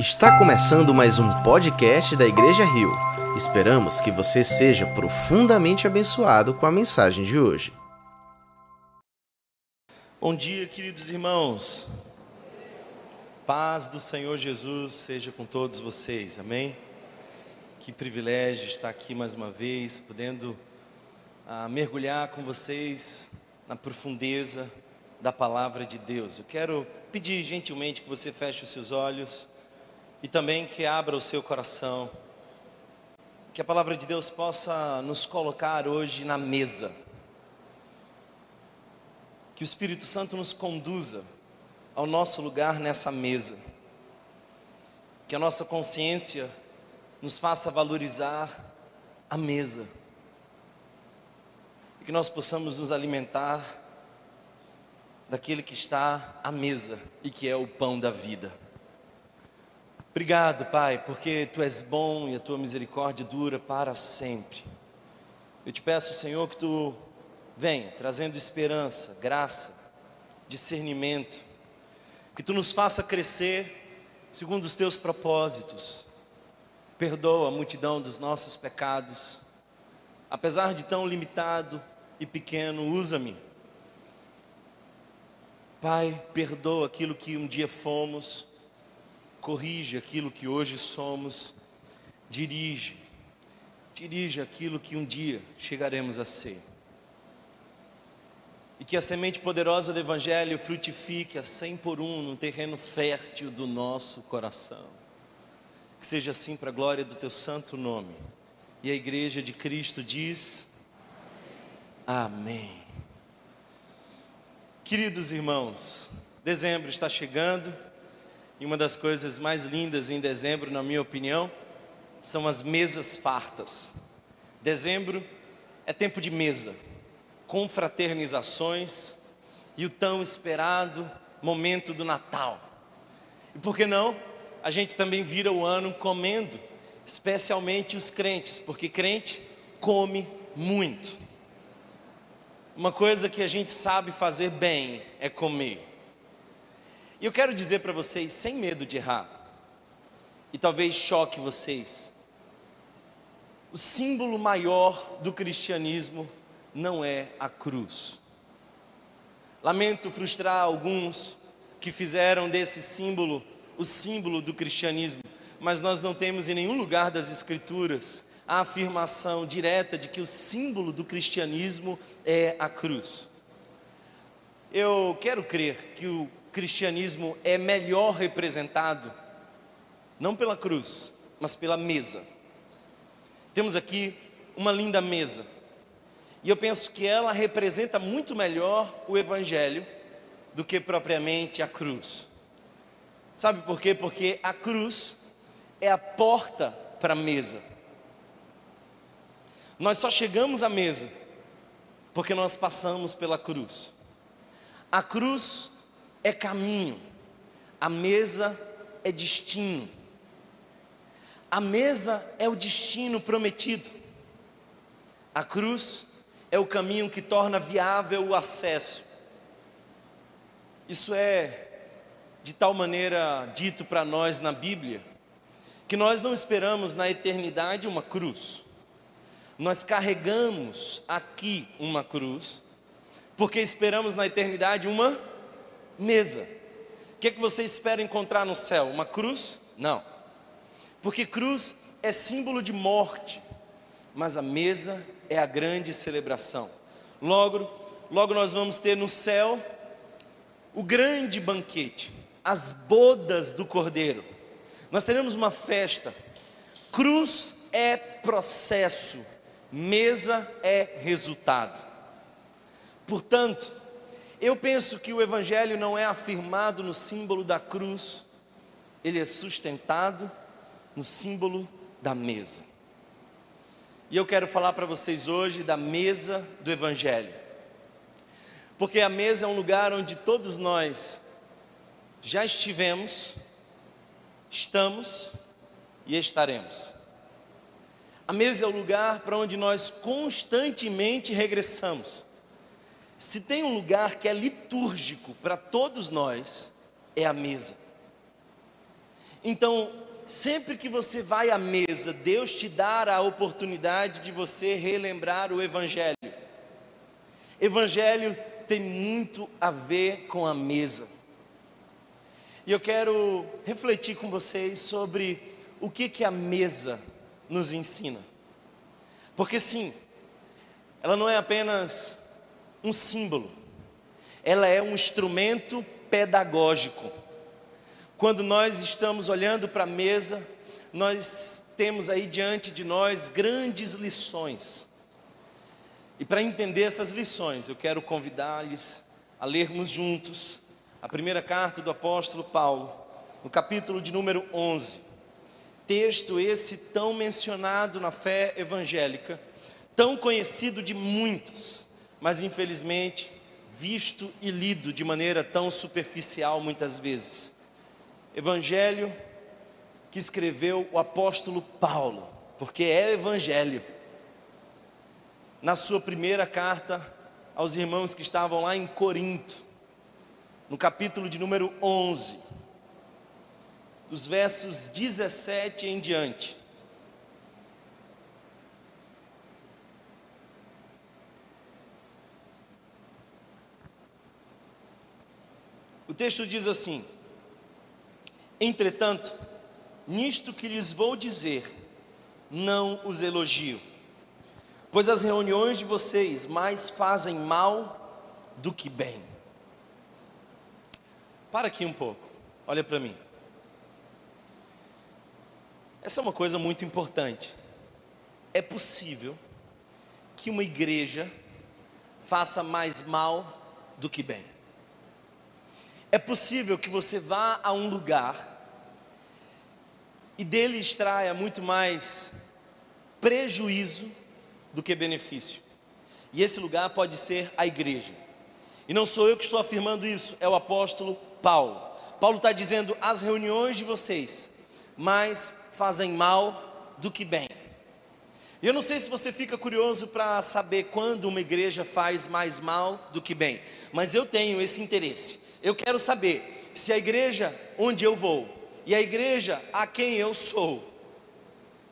Está começando mais um podcast da Igreja Rio. Esperamos que você seja profundamente abençoado com a mensagem de hoje. Bom dia, queridos irmãos. Paz do Senhor Jesus seja com todos vocês, amém? Que privilégio estar aqui mais uma vez, podendo ah, mergulhar com vocês na profundeza da palavra de Deus. Eu quero pedir gentilmente que você feche os seus olhos e também que abra o seu coração, que a palavra de Deus possa nos colocar hoje na mesa, que o Espírito Santo nos conduza ao nosso lugar nessa mesa, que a nossa consciência nos faça valorizar a mesa, e que nós possamos nos alimentar daquele que está à mesa e que é o pão da vida. Obrigado, Pai, porque Tu és bom e a Tua misericórdia dura para sempre. Eu te peço, Senhor, que Tu venha trazendo esperança, graça, discernimento, que Tu nos faça crescer segundo os Teus propósitos. Perdoa a multidão dos nossos pecados, apesar de tão limitado e pequeno, usa-me. Pai, perdoa aquilo que um dia fomos corrige aquilo que hoje somos, dirige, dirige aquilo que um dia chegaremos a ser. E que a semente poderosa do Evangelho frutifique a cem por um no terreno fértil do nosso coração. Que seja assim para a glória do teu santo nome. E a igreja de Cristo diz: Amém. Queridos irmãos, dezembro está chegando. E uma das coisas mais lindas em dezembro, na minha opinião, são as mesas fartas. Dezembro é tempo de mesa, confraternizações e o tão esperado momento do Natal. E por que não? A gente também vira o ano comendo, especialmente os crentes, porque crente come muito. Uma coisa que a gente sabe fazer bem é comer. E eu quero dizer para vocês, sem medo de errar, e talvez choque vocês, o símbolo maior do cristianismo não é a cruz. Lamento frustrar alguns que fizeram desse símbolo o símbolo do cristianismo, mas nós não temos em nenhum lugar das Escrituras a afirmação direta de que o símbolo do cristianismo é a cruz. Eu quero crer que o cristianismo é melhor representado não pela cruz, mas pela mesa. Temos aqui uma linda mesa. E eu penso que ela representa muito melhor o evangelho do que propriamente a cruz. Sabe por quê? Porque a cruz é a porta para a mesa. Nós só chegamos à mesa porque nós passamos pela cruz. A cruz é caminho, a mesa é destino. A mesa é o destino prometido. A cruz é o caminho que torna viável o acesso. Isso é de tal maneira dito para nós na Bíblia, que nós não esperamos na eternidade uma cruz. Nós carregamos aqui uma cruz, porque esperamos na eternidade uma mesa. O que, é que você espera encontrar no céu? Uma cruz? Não. Porque cruz é símbolo de morte, mas a mesa é a grande celebração. Logo, logo nós vamos ter no céu o grande banquete, as bodas do Cordeiro. Nós teremos uma festa. Cruz é processo, mesa é resultado. Portanto, eu penso que o Evangelho não é afirmado no símbolo da cruz, ele é sustentado no símbolo da mesa. E eu quero falar para vocês hoje da mesa do Evangelho, porque a mesa é um lugar onde todos nós já estivemos, estamos e estaremos. A mesa é o lugar para onde nós constantemente regressamos se tem um lugar que é litúrgico para todos nós, é a mesa. Então, sempre que você vai à mesa, Deus te dá a oportunidade de você relembrar o Evangelho. Evangelho tem muito a ver com a mesa. E eu quero refletir com vocês sobre o que, que a mesa nos ensina. Porque sim, ela não é apenas um símbolo, ela é um instrumento pedagógico. Quando nós estamos olhando para a mesa, nós temos aí diante de nós grandes lições. E para entender essas lições, eu quero convidar-lhes a lermos juntos a primeira carta do apóstolo Paulo, no capítulo de número 11. Texto esse tão mencionado na fé evangélica, tão conhecido de muitos, mas infelizmente visto e lido de maneira tão superficial muitas vezes. Evangelho que escreveu o apóstolo Paulo, porque é evangelho. Na sua primeira carta aos irmãos que estavam lá em Corinto, no capítulo de número 11, dos versos 17 em diante. O texto diz assim: Entretanto, nisto que lhes vou dizer, não os elogio, pois as reuniões de vocês mais fazem mal do que bem. Para aqui um pouco, olha para mim. Essa é uma coisa muito importante. É possível que uma igreja faça mais mal do que bem. É possível que você vá a um lugar e dele extraia muito mais prejuízo do que benefício. E esse lugar pode ser a igreja. E não sou eu que estou afirmando isso, é o apóstolo Paulo. Paulo está dizendo: as reuniões de vocês mais fazem mal do que bem. E eu não sei se você fica curioso para saber quando uma igreja faz mais mal do que bem, mas eu tenho esse interesse. Eu quero saber se a igreja onde eu vou e a igreja a quem eu sou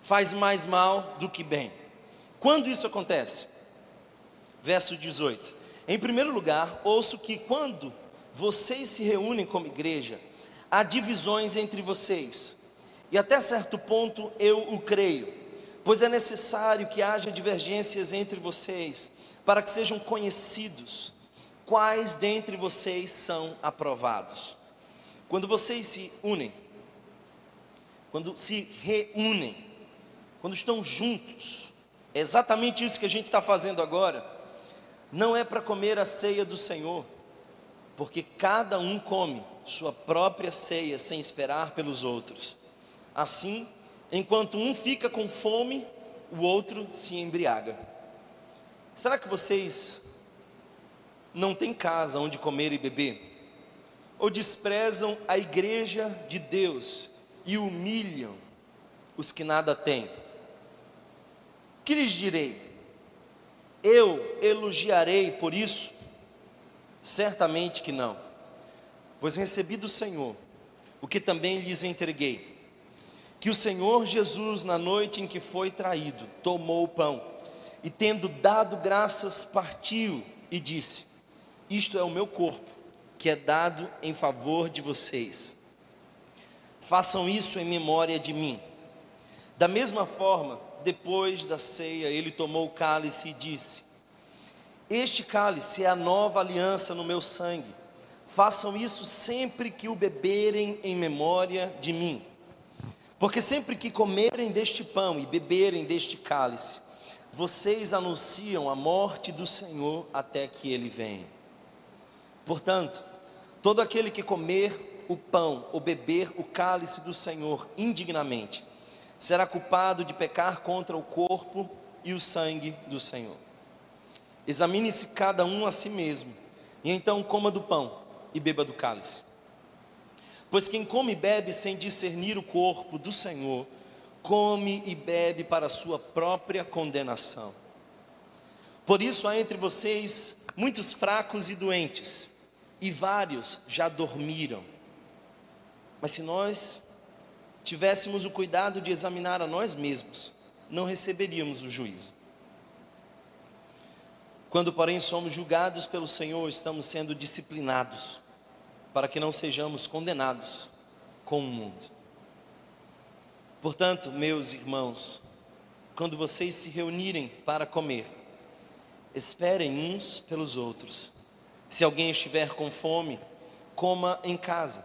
faz mais mal do que bem. Quando isso acontece? Verso 18. Em primeiro lugar, ouço que quando vocês se reúnem como igreja, há divisões entre vocês. E até certo ponto eu o creio, pois é necessário que haja divergências entre vocês, para que sejam conhecidos quais dentre vocês são aprovados. Quando vocês se unem, quando se reúnem, quando estão juntos, é exatamente isso que a gente está fazendo agora. Não é para comer a ceia do Senhor, porque cada um come sua própria ceia sem esperar pelos outros. Assim, enquanto um fica com fome, o outro se embriaga. Será que vocês não têm casa onde comer e beber? Ou desprezam a igreja de Deus e humilham os que nada têm? Que lhes direi? Eu elogiarei por isso? Certamente que não, pois recebi do Senhor o que também lhes entreguei. Que o Senhor Jesus, na noite em que foi traído, tomou o pão e, tendo dado graças, partiu e disse: isto é o meu corpo, que é dado em favor de vocês. Façam isso em memória de mim. Da mesma forma, depois da ceia, ele tomou o cálice e disse: Este cálice é a nova aliança no meu sangue. Façam isso sempre que o beberem em memória de mim. Porque sempre que comerem deste pão e beberem deste cálice, vocês anunciam a morte do Senhor até que ele venha. Portanto, todo aquele que comer o pão ou beber o cálice do Senhor indignamente, será culpado de pecar contra o corpo e o sangue do Senhor. Examine-se cada um a si mesmo, e então coma do pão e beba do cálice. Pois quem come e bebe sem discernir o corpo do Senhor, come e bebe para sua própria condenação. Por isso há entre vocês muitos fracos e doentes, e vários já dormiram. Mas se nós tivéssemos o cuidado de examinar a nós mesmos, não receberíamos o juízo. Quando, porém, somos julgados pelo Senhor, estamos sendo disciplinados para que não sejamos condenados com o mundo. Portanto, meus irmãos, quando vocês se reunirem para comer, esperem uns pelos outros. Se alguém estiver com fome, coma em casa,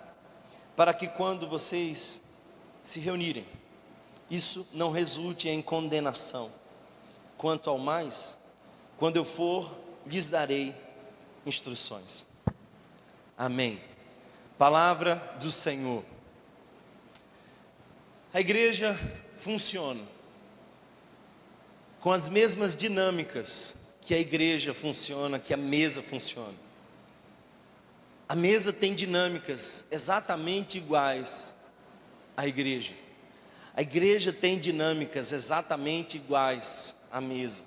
para que quando vocês se reunirem, isso não resulte em condenação. Quanto ao mais, quando eu for, lhes darei instruções. Amém. Palavra do Senhor. A igreja funciona com as mesmas dinâmicas que a igreja funciona, que a mesa funciona. A mesa tem dinâmicas exatamente iguais à igreja. A igreja tem dinâmicas exatamente iguais à mesa.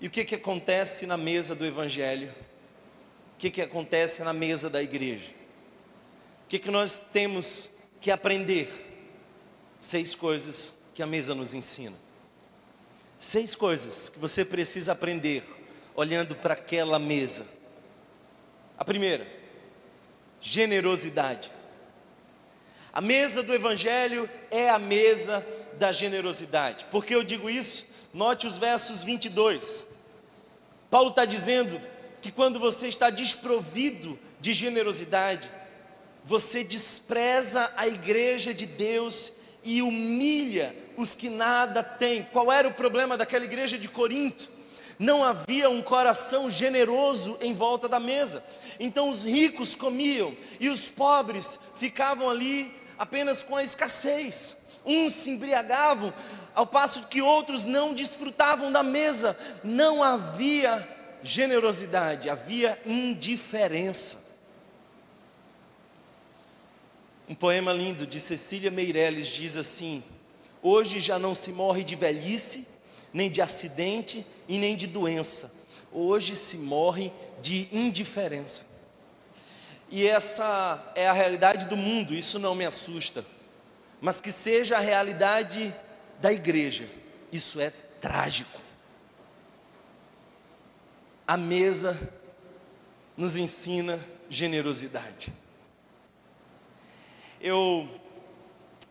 E o que, que acontece na mesa do Evangelho? O que, que acontece na mesa da igreja? O que, que nós temos que aprender? Seis coisas que a mesa nos ensina. Seis coisas que você precisa aprender olhando para aquela mesa. A primeira, generosidade. A mesa do Evangelho é a mesa da generosidade. Por que eu digo isso? Note os versos 22. Paulo está dizendo que quando você está desprovido de generosidade, você despreza a igreja de Deus e humilha os que nada têm. Qual era o problema daquela igreja de Corinto? Não havia um coração generoso em volta da mesa. Então os ricos comiam e os pobres ficavam ali apenas com a escassez. Uns se embriagavam, ao passo que outros não desfrutavam da mesa. Não havia generosidade, havia indiferença. Um poema lindo de Cecília Meirelles diz assim: Hoje já não se morre de velhice, nem de acidente e nem de doença. Hoje se morre de indiferença. E essa é a realidade do mundo, isso não me assusta. Mas que seja a realidade da igreja, isso é trágico. A mesa nos ensina generosidade. Eu,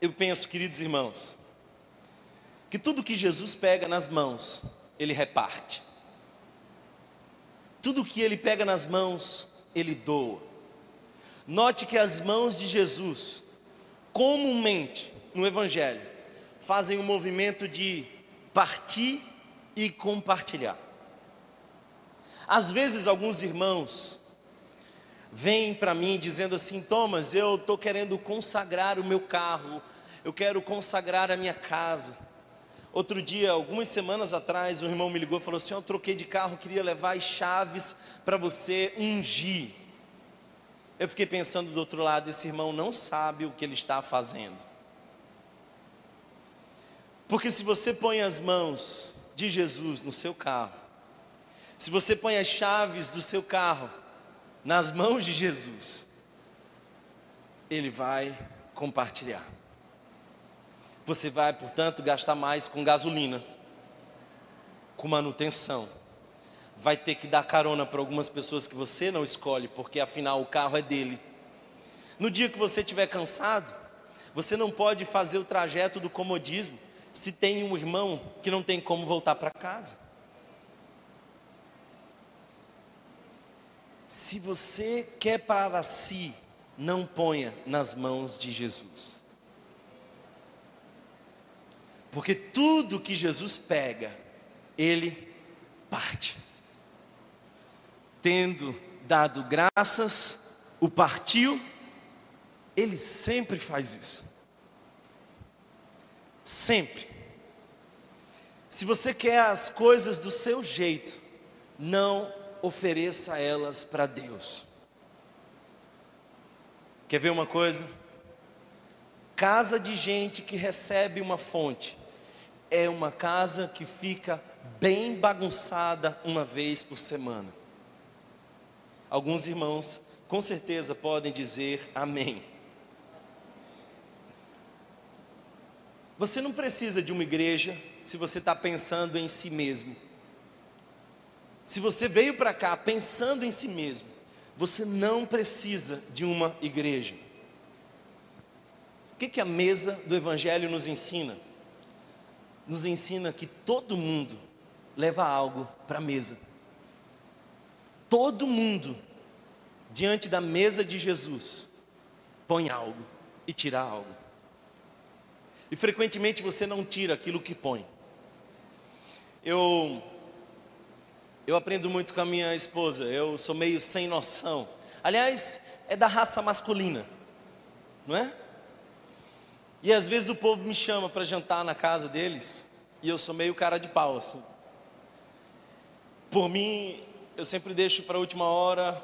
eu penso, queridos irmãos, que tudo que Jesus pega nas mãos, ele reparte. Tudo que ele pega nas mãos, ele doa. Note que as mãos de Jesus, comumente no Evangelho, fazem o um movimento de partir e compartilhar. Às vezes, alguns irmãos vêm para mim dizendo assim: Thomas, eu estou querendo consagrar o meu carro, eu quero consagrar a minha casa. Outro dia, algumas semanas atrás, um irmão me ligou e falou assim: Eu troquei de carro, queria levar as chaves para você ungir. Eu fiquei pensando do outro lado: esse irmão não sabe o que ele está fazendo. Porque se você põe as mãos de Jesus no seu carro, se você põe as chaves do seu carro nas mãos de Jesus, Ele vai compartilhar. Você vai, portanto, gastar mais com gasolina, com manutenção. Vai ter que dar carona para algumas pessoas que você não escolhe, porque afinal o carro é dele. No dia que você estiver cansado, você não pode fazer o trajeto do comodismo se tem um irmão que não tem como voltar para casa. Se você quer para si, não ponha nas mãos de Jesus. Porque tudo que Jesus pega, ele parte. Tendo dado graças, o partiu, ele sempre faz isso. Sempre. Se você quer as coisas do seu jeito, não ofereça elas para Deus. Quer ver uma coisa? Casa de gente que recebe uma fonte é uma casa que fica bem bagunçada uma vez por semana. Alguns irmãos com certeza podem dizer amém. Você não precisa de uma igreja se você está pensando em si mesmo. Se você veio para cá pensando em si mesmo, você não precisa de uma igreja. O que, que a mesa do Evangelho nos ensina? Nos ensina que todo mundo leva algo para a mesa. Todo mundo, diante da mesa de Jesus, põe algo e tira algo. E frequentemente você não tira aquilo que põe. Eu eu aprendo muito com a minha esposa. Eu sou meio sem noção. Aliás, é da raça masculina, não é? E às vezes o povo me chama para jantar na casa deles e eu sou meio cara de pau assim. Por mim, eu sempre deixo para a última hora,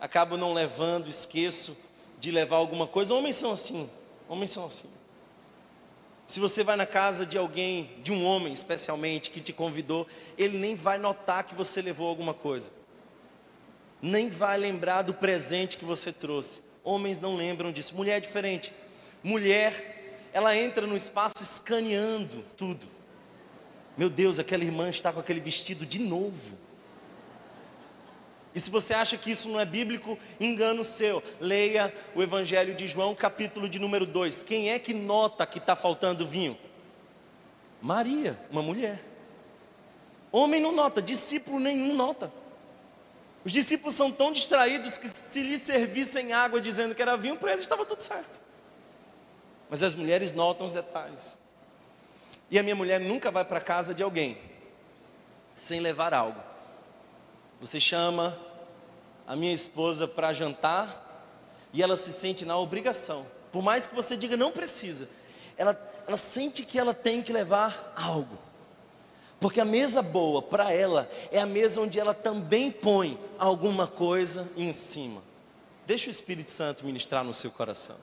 acabo não levando, esqueço de levar alguma coisa. Homens são assim, homens são assim. Se você vai na casa de alguém, de um homem especialmente, que te convidou, ele nem vai notar que você levou alguma coisa, nem vai lembrar do presente que você trouxe. Homens não lembram disso. Mulher é diferente. Mulher, ela entra no espaço escaneando tudo. Meu Deus, aquela irmã está com aquele vestido de novo. E se você acha que isso não é bíblico, engano seu. Leia o Evangelho de João, capítulo de número 2. Quem é que nota que está faltando vinho? Maria, uma mulher. Homem não nota, discípulo nenhum nota. Os discípulos são tão distraídos que se lhe servissem água dizendo que era vinho, para eles estava tudo certo. Mas as mulheres notam os detalhes. E a minha mulher nunca vai para casa de alguém sem levar algo. Você chama a minha esposa para jantar e ela se sente na obrigação. Por mais que você diga não precisa, ela, ela sente que ela tem que levar algo. Porque a mesa boa para ela é a mesa onde ela também põe alguma coisa em cima. Deixa o Espírito Santo ministrar no seu coração.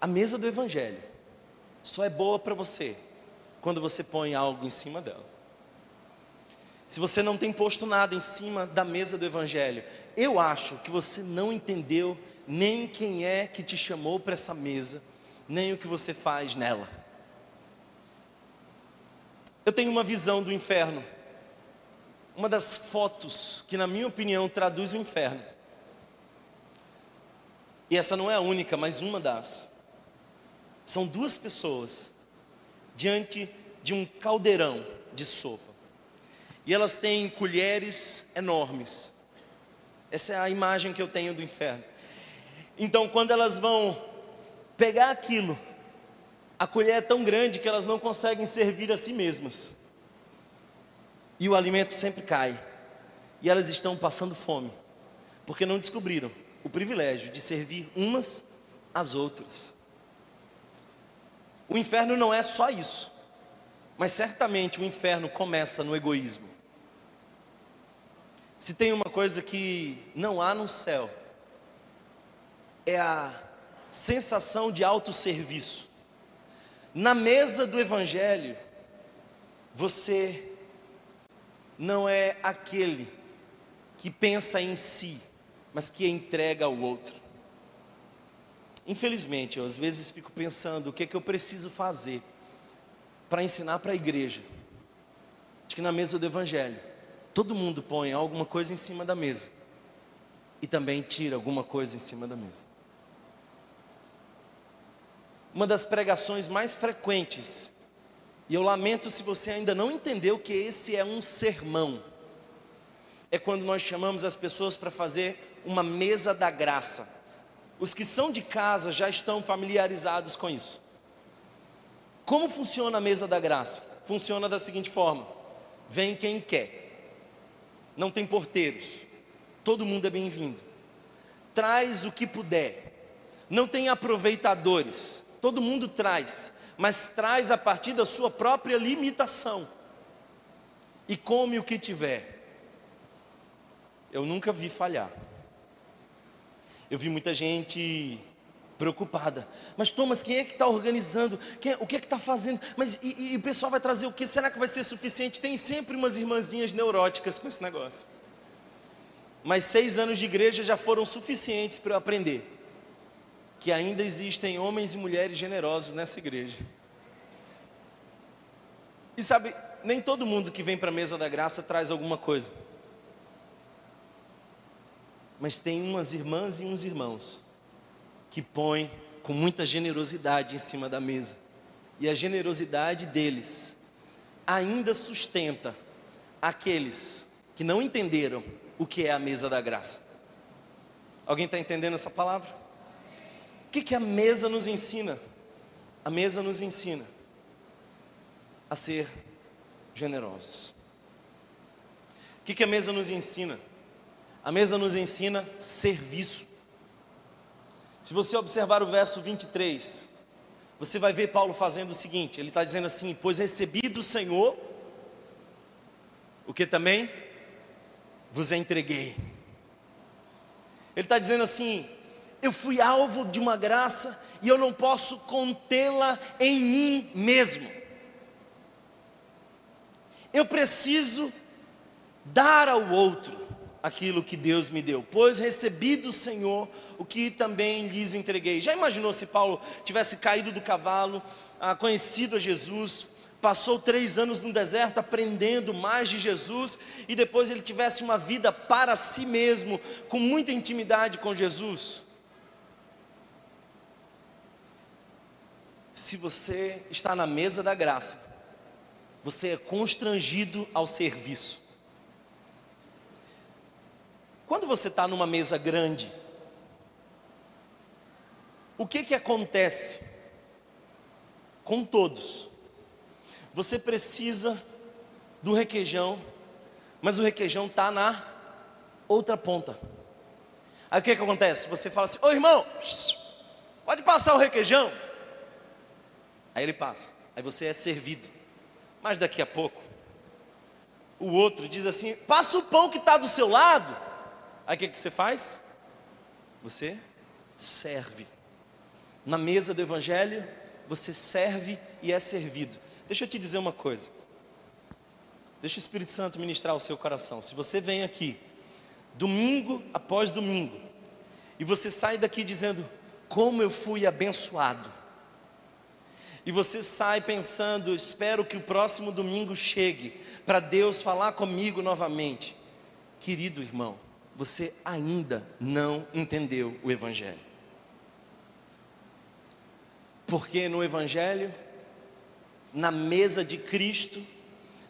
A mesa do Evangelho só é boa para você quando você põe algo em cima dela se você não tem posto nada em cima da mesa do Evangelho, eu acho que você não entendeu nem quem é que te chamou para essa mesa, nem o que você faz nela. Eu tenho uma visão do inferno, uma das fotos que, na minha opinião, traduz o inferno. E essa não é a única, mas uma das. São duas pessoas diante de um caldeirão de sopa e elas têm colheres enormes. Essa é a imagem que eu tenho do inferno. Então, quando elas vão pegar aquilo, a colher é tão grande que elas não conseguem servir a si mesmas. E o alimento sempre cai. E elas estão passando fome, porque não descobriram o privilégio de servir umas às outras. O inferno não é só isso, mas certamente o inferno começa no egoísmo. Se tem uma coisa que não há no céu, é a sensação de autosserviço. Na mesa do Evangelho, você não é aquele que pensa em si, mas que entrega ao outro. Infelizmente, eu às vezes fico pensando o que é que eu preciso fazer para ensinar para a igreja, de que na mesa do Evangelho todo mundo põe alguma coisa em cima da mesa e também tira alguma coisa em cima da mesa. Uma das pregações mais frequentes, e eu lamento se você ainda não entendeu que esse é um sermão, é quando nós chamamos as pessoas para fazer uma mesa da graça. Os que são de casa já estão familiarizados com isso. Como funciona a mesa da graça? Funciona da seguinte forma: vem quem quer não tem porteiros, todo mundo é bem-vindo. Traz o que puder, não tem aproveitadores, todo mundo traz, mas traz a partir da sua própria limitação. E come o que tiver. Eu nunca vi falhar. Eu vi muita gente preocupada. Mas Thomas, quem é que está organizando? Quem, o que é que está fazendo? Mas e, e, o pessoal vai trazer o que? Será que vai ser suficiente? Tem sempre umas irmãzinhas neuróticas com esse negócio. Mas seis anos de igreja já foram suficientes para eu aprender que ainda existem homens e mulheres generosos nessa igreja. E sabe, nem todo mundo que vem para a mesa da graça traz alguma coisa. Mas tem umas irmãs e uns irmãos que põem com muita generosidade em cima da mesa. E a generosidade deles ainda sustenta aqueles que não entenderam o que é a mesa da graça. Alguém está entendendo essa palavra? O que, que a mesa nos ensina? A mesa nos ensina a ser generosos. O que, que a mesa nos ensina? A mesa nos ensina serviço. Se você observar o verso 23, você vai ver Paulo fazendo o seguinte: ele está dizendo assim, pois recebi do Senhor, o que também vos entreguei. Ele está dizendo assim: eu fui alvo de uma graça e eu não posso contê-la em mim mesmo. Eu preciso dar ao outro aquilo que Deus me deu, pois recebi do Senhor o que também lhes entreguei. Já imaginou se Paulo tivesse caído do cavalo, ah, conhecido a Jesus, passou três anos no deserto aprendendo mais de Jesus e depois ele tivesse uma vida para si mesmo, com muita intimidade com Jesus? Se você está na mesa da graça, você é constrangido ao serviço. Quando você está numa mesa grande, o que que acontece com todos? Você precisa do requeijão, mas o requeijão está na outra ponta. Aí o que que acontece? Você fala assim: Ô irmão, pode passar o requeijão? Aí ele passa, aí você é servido. Mas daqui a pouco, o outro diz assim: passa o pão que está do seu lado. Aí o que, que você faz? Você serve. Na mesa do Evangelho, você serve e é servido. Deixa eu te dizer uma coisa. Deixa o Espírito Santo ministrar o seu coração. Se você vem aqui, domingo após domingo, e você sai daqui dizendo: Como eu fui abençoado. E você sai pensando: Espero que o próximo domingo chegue, para Deus falar comigo novamente. Querido irmão, você ainda não entendeu o Evangelho. Porque no Evangelho, na mesa de Cristo,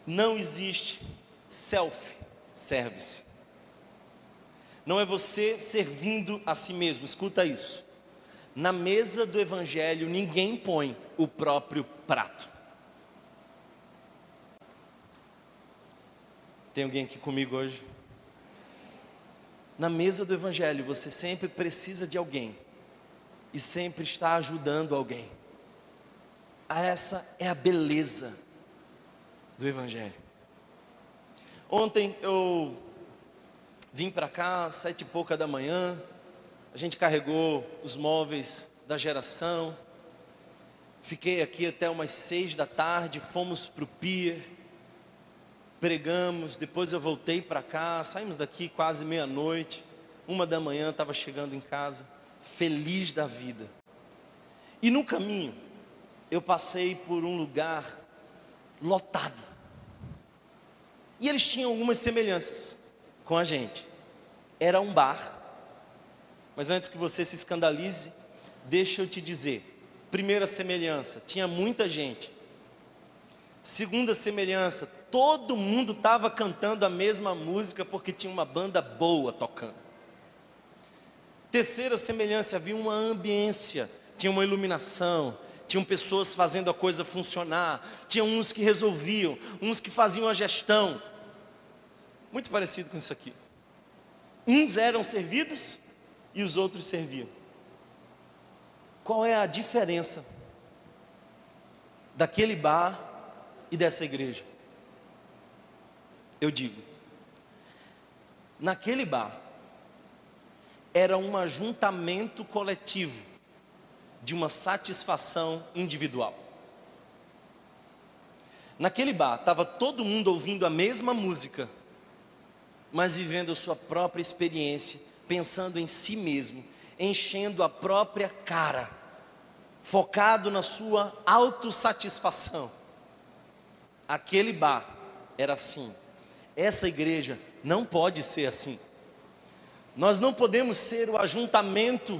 não existe self-service. Não é você servindo a si mesmo, escuta isso. Na mesa do Evangelho, ninguém põe o próprio prato. Tem alguém aqui comigo hoje? Na mesa do Evangelho você sempre precisa de alguém e sempre está ajudando alguém. Essa é a beleza do Evangelho. Ontem eu vim para cá, sete e pouca da manhã, a gente carregou os móveis da geração, fiquei aqui até umas seis da tarde, fomos para o pier, pregamos, depois eu voltei para cá, saímos daqui quase meia-noite, uma da manhã estava chegando em casa, feliz da vida. E no caminho, eu passei por um lugar lotado. E eles tinham algumas semelhanças com a gente. Era um bar. Mas antes que você se escandalize, deixa eu te dizer. Primeira semelhança, tinha muita gente. Segunda semelhança, todo mundo estava cantando a mesma música porque tinha uma banda boa tocando. Terceira semelhança, havia uma ambiência, tinha uma iluminação, tinham pessoas fazendo a coisa funcionar, tinha uns que resolviam, uns que faziam a gestão. Muito parecido com isso aqui. Uns eram servidos e os outros serviam. Qual é a diferença daquele bar e dessa igreja? Eu digo, naquele bar era um ajuntamento coletivo de uma satisfação individual. Naquele bar estava todo mundo ouvindo a mesma música, mas vivendo a sua própria experiência, pensando em si mesmo, enchendo a própria cara, focado na sua autossatisfação. Aquele bar era assim. Essa igreja não pode ser assim. Nós não podemos ser o ajuntamento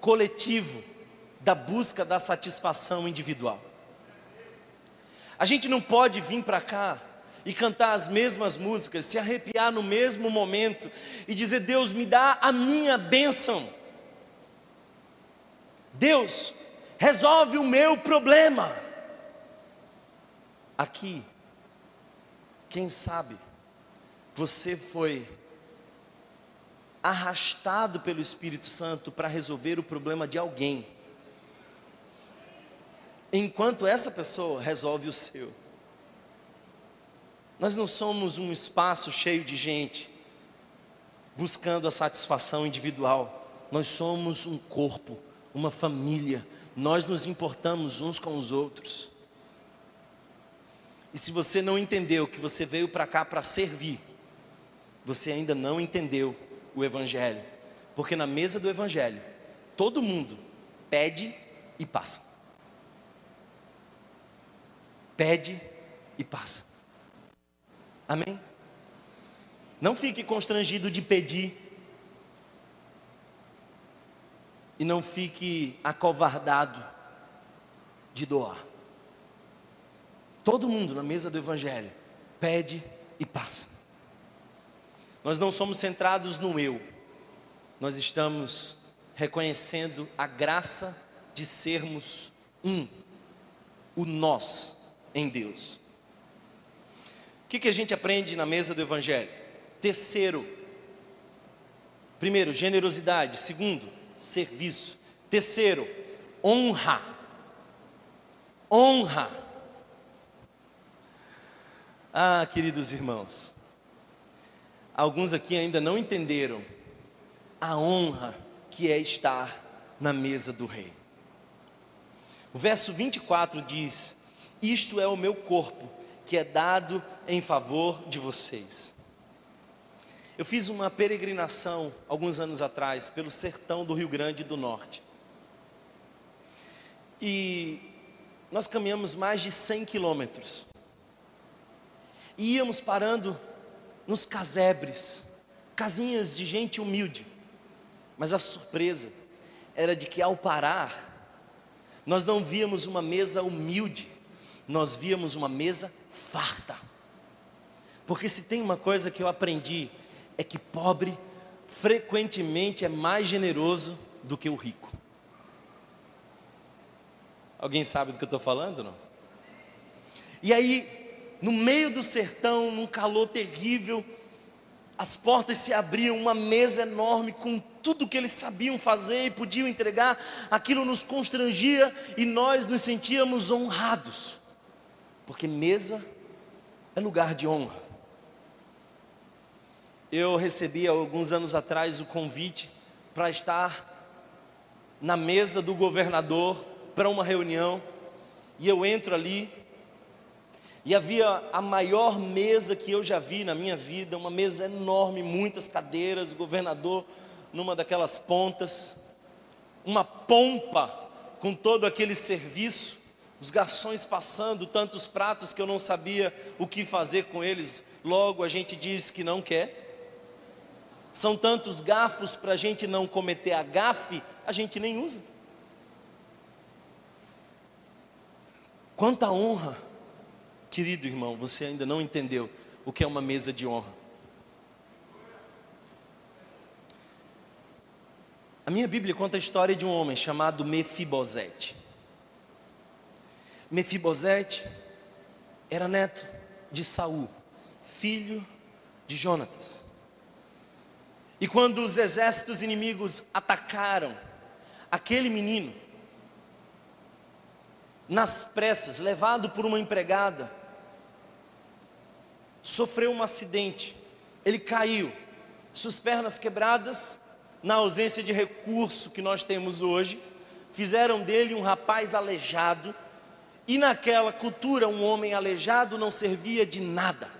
coletivo da busca da satisfação individual. A gente não pode vir para cá e cantar as mesmas músicas, se arrepiar no mesmo momento e dizer: Deus, me dá a minha bênção. Deus, resolve o meu problema. Aqui, quem sabe, você foi arrastado pelo Espírito Santo para resolver o problema de alguém enquanto essa pessoa resolve o seu. Nós não somos um espaço cheio de gente buscando a satisfação individual. Nós somos um corpo, uma família. Nós nos importamos uns com os outros. E se você não entendeu que você veio para cá para servir, você ainda não entendeu o Evangelho. Porque na mesa do Evangelho, todo mundo pede e passa pede e passa. Amém? Não fique constrangido de pedir. E não fique acovardado de doar. Todo mundo na mesa do Evangelho pede e passa. Nós não somos centrados no eu, nós estamos reconhecendo a graça de sermos um, o nós em Deus. O que, que a gente aprende na mesa do Evangelho? Terceiro, primeiro, generosidade. Segundo, serviço. Terceiro, honra. Honra. Ah, queridos irmãos, alguns aqui ainda não entenderam a honra que é estar na mesa do rei. O verso 24 diz: isto é o meu corpo, que é dado em favor de vocês. Eu fiz uma peregrinação alguns anos atrás pelo sertão do Rio Grande do Norte. E nós caminhamos mais de 100 quilômetros. E íamos parando nos casebres, casinhas de gente humilde. Mas a surpresa era de que ao parar, nós não víamos uma mesa humilde, nós víamos uma mesa farta. Porque se tem uma coisa que eu aprendi, é que pobre frequentemente é mais generoso do que o rico. Alguém sabe do que eu estou falando? Não? E aí, no meio do sertão, num calor terrível, as portas se abriam, uma mesa enorme com tudo que eles sabiam fazer e podiam entregar, aquilo nos constrangia e nós nos sentíamos honrados porque mesa é lugar de honra. Eu recebi alguns anos atrás o convite para estar na mesa do governador para uma reunião, e eu entro ali, e havia a maior mesa que eu já vi na minha vida, uma mesa enorme, muitas cadeiras, o governador numa daquelas pontas, uma pompa com todo aquele serviço, os garçons passando tantos pratos que eu não sabia o que fazer com eles, logo a gente diz que não quer. São tantos garfos para a gente não cometer a gafe, a gente nem usa. Quanta honra, querido irmão, você ainda não entendeu o que é uma mesa de honra. A minha Bíblia conta a história de um homem chamado Mefibosete. Mefibosete era neto de Saul, filho de Jonatas. E quando os exércitos inimigos atacaram aquele menino, nas pressas, levado por uma empregada, sofreu um acidente. Ele caiu, suas pernas quebradas, na ausência de recurso que nós temos hoje, fizeram dele um rapaz aleijado e naquela cultura, um homem aleijado não servia de nada.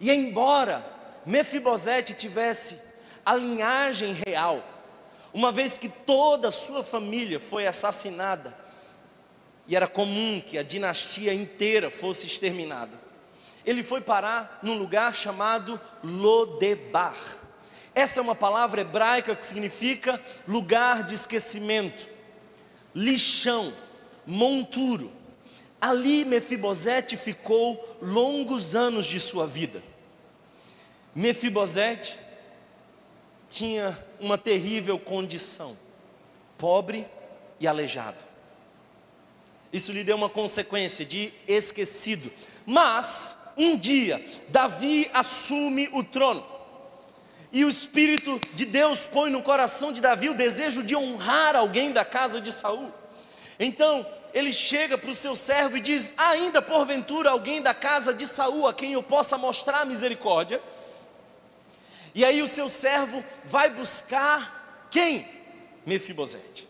E embora Mefibosete tivesse a linhagem real, uma vez que toda a sua família foi assassinada, e era comum que a dinastia inteira fosse exterminada. Ele foi parar num lugar chamado Lodebar. Essa é uma palavra hebraica que significa lugar de esquecimento, lixão, monturo. Ali Mefibosete ficou longos anos de sua vida. Mefibosete tinha uma terrível condição, pobre e aleijado. Isso lhe deu uma consequência de esquecido. Mas, um dia, Davi assume o trono. E o Espírito de Deus põe no coração de Davi o desejo de honrar alguém da casa de Saul. Então, ele chega para o seu servo e diz: Ainda porventura alguém da casa de Saul a quem eu possa mostrar misericórdia. E aí o seu servo vai buscar quem? Mefibosete.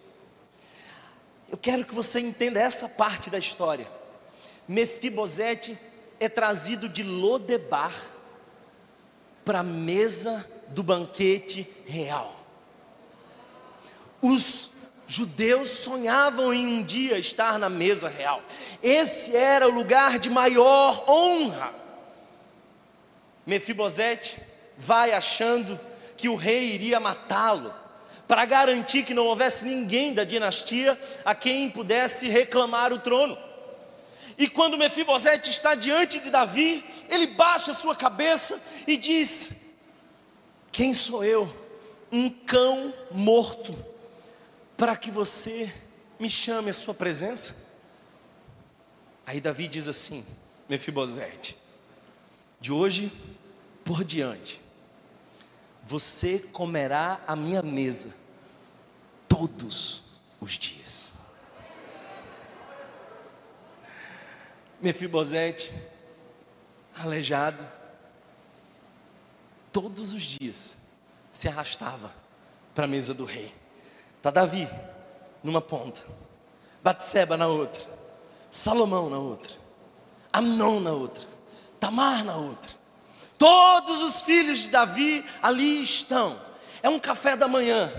Eu quero que você entenda essa parte da história. Mefibosete é trazido de Lodebar para a mesa do banquete real. Os judeus sonhavam em um dia estar na mesa real. Esse era o lugar de maior honra. Mefibosete vai achando que o rei iria matá-lo, para garantir que não houvesse ninguém da dinastia a quem pudesse reclamar o trono. E quando Mefibosete está diante de Davi, ele baixa sua cabeça e diz: Quem sou eu? Um cão morto, para que você me chame à sua presença? Aí Davi diz assim: Mefibosete, de hoje por diante, você comerá a minha mesa todos os dias. Mefibosete, aleijado, todos os dias se arrastava para a mesa do rei. Tá Davi numa ponta, Batseba na outra, Salomão na outra, Amnon na outra, Tamar na outra. Todos os filhos de Davi ali estão. É um café da manhã.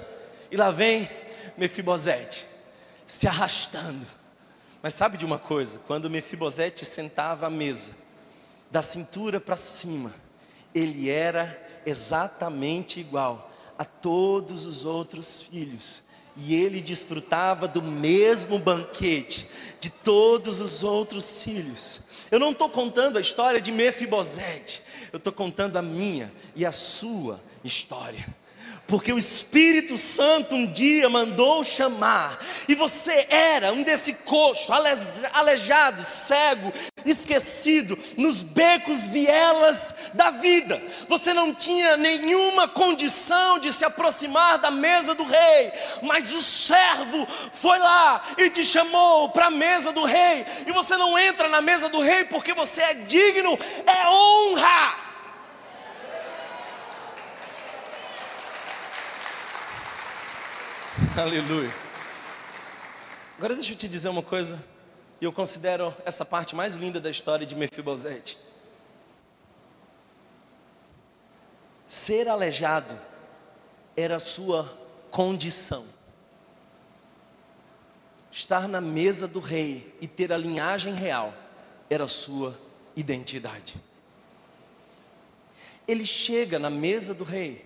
E lá vem Mefibosete, se arrastando. Mas sabe de uma coisa? Quando Mefibosete sentava à mesa, da cintura para cima, ele era exatamente igual a todos os outros filhos e ele desfrutava do mesmo banquete de todos os outros filhos. Eu não estou contando a história de Mefibosete, eu estou contando a minha e a sua história porque o Espírito Santo um dia mandou chamar, e você era um desse coxo, aleijado, cego, esquecido, nos becos vielas da vida. Você não tinha nenhuma condição de se aproximar da mesa do rei, mas o servo foi lá e te chamou para a mesa do rei, e você não entra na mesa do rei porque você é digno, é honra. Aleluia. Agora deixa eu te dizer uma coisa, e eu considero essa parte mais linda da história de Mefibosete. Ser aleijado era sua condição. Estar na mesa do rei e ter a linhagem real era sua identidade. Ele chega na mesa do rei